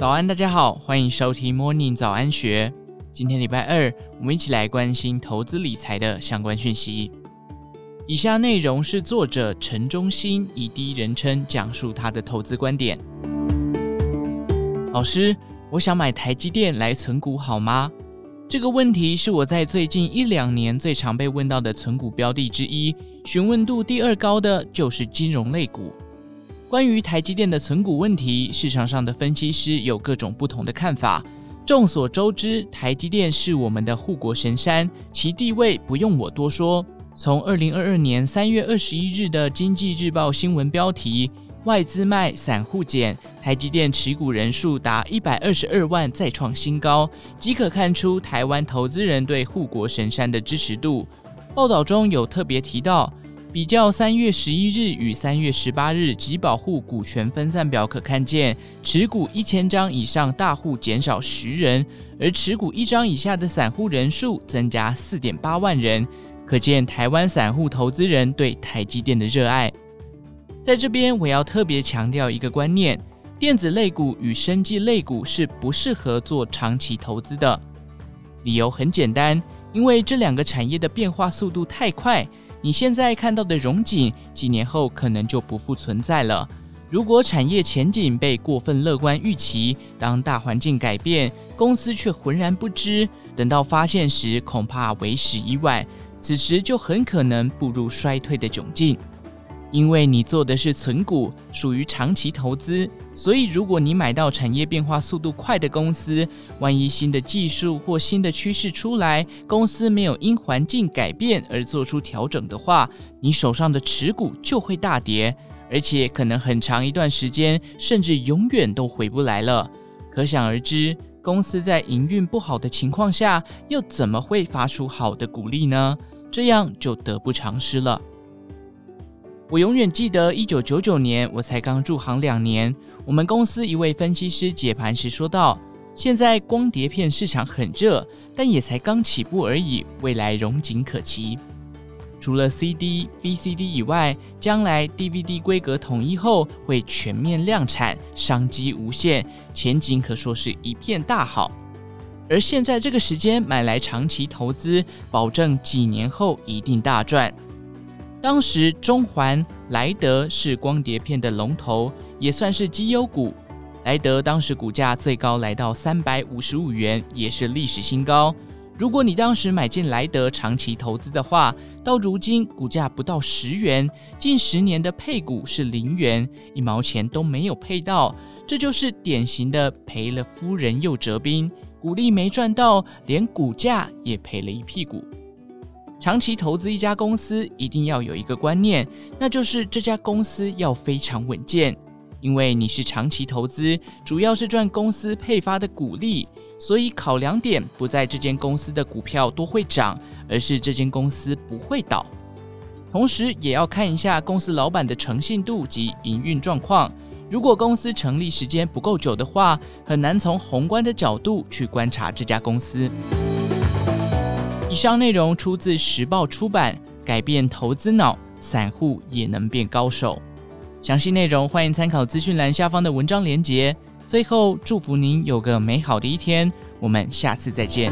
早安，大家好，欢迎收听 Morning 早安学。今天礼拜二，我们一起来关心投资理财的相关讯息。以下内容是作者陈忠兴以第一人称讲述他的投资观点。老师，我想买台积电来存股好吗？这个问题是我在最近一两年最常被问到的存股标的之一，询问度第二高的就是金融类股。关于台积电的存股问题，市场上的分析师有各种不同的看法。众所周知，台积电是我们的护国神山，其地位不用我多说。从二零二二年三月二十一日的《经济日报》新闻标题“外资卖，散户减，台积电持股人数达一百二十二万，再创新高”，即可看出台湾投资人对护国神山的支持度。报道中有特别提到。比较三月十一日与三月十八日集保户股权分散表，可看见持股一千张以上大户减少十人，而持股一张以下的散户人数增加四点八万人，可见台湾散户投资人对台积电的热爱。在这边，我要特别强调一个观念：电子类股与生技类股是不适合做长期投资的。理由很简单，因为这两个产业的变化速度太快。你现在看到的荣景，几年后可能就不复存在了。如果产业前景被过分乐观预期，当大环境改变，公司却浑然不知，等到发现时，恐怕为时已晚。此时就很可能步入衰退的窘境。因为你做的是存股，属于长期投资，所以如果你买到产业变化速度快的公司，万一新的技术或新的趋势出来，公司没有因环境改变而做出调整的话，你手上的持股就会大跌，而且可能很长一段时间，甚至永远都回不来了。可想而知，公司在营运不好的情况下，又怎么会发出好的股利呢？这样就得不偿失了。我永远记得，一九九九年我才刚入行两年，我们公司一位分析师解盘时说道：“现在光碟片市场很热，但也才刚起步而已，未来荣景可期。除了 CD、VCD 以外，将来 DVD 规格统一后会全面量产，商机无限，前景可说是一片大好。而现在这个时间买来长期投资，保证几年后一定大赚。”当时中环、莱德是光碟片的龙头，也算是绩优股。莱德当时股价最高来到三百五十五元，也是历史新高。如果你当时买进莱德长期投资的话，到如今股价不到十元，近十年的配股是零元，一毛钱都没有配到。这就是典型的赔了夫人又折兵，股利没赚到，连股价也赔了一屁股。长期投资一家公司，一定要有一个观念，那就是这家公司要非常稳健。因为你是长期投资，主要是赚公司配发的股利，所以考量点不在这间公司的股票多会涨，而是这间公司不会倒。同时，也要看一下公司老板的诚信度及营运状况。如果公司成立时间不够久的话，很难从宏观的角度去观察这家公司。以上内容出自时报出版，改变投资脑，散户也能变高手。详细内容欢迎参考资讯栏下方的文章连结。最后，祝福您有个美好的一天，我们下次再见。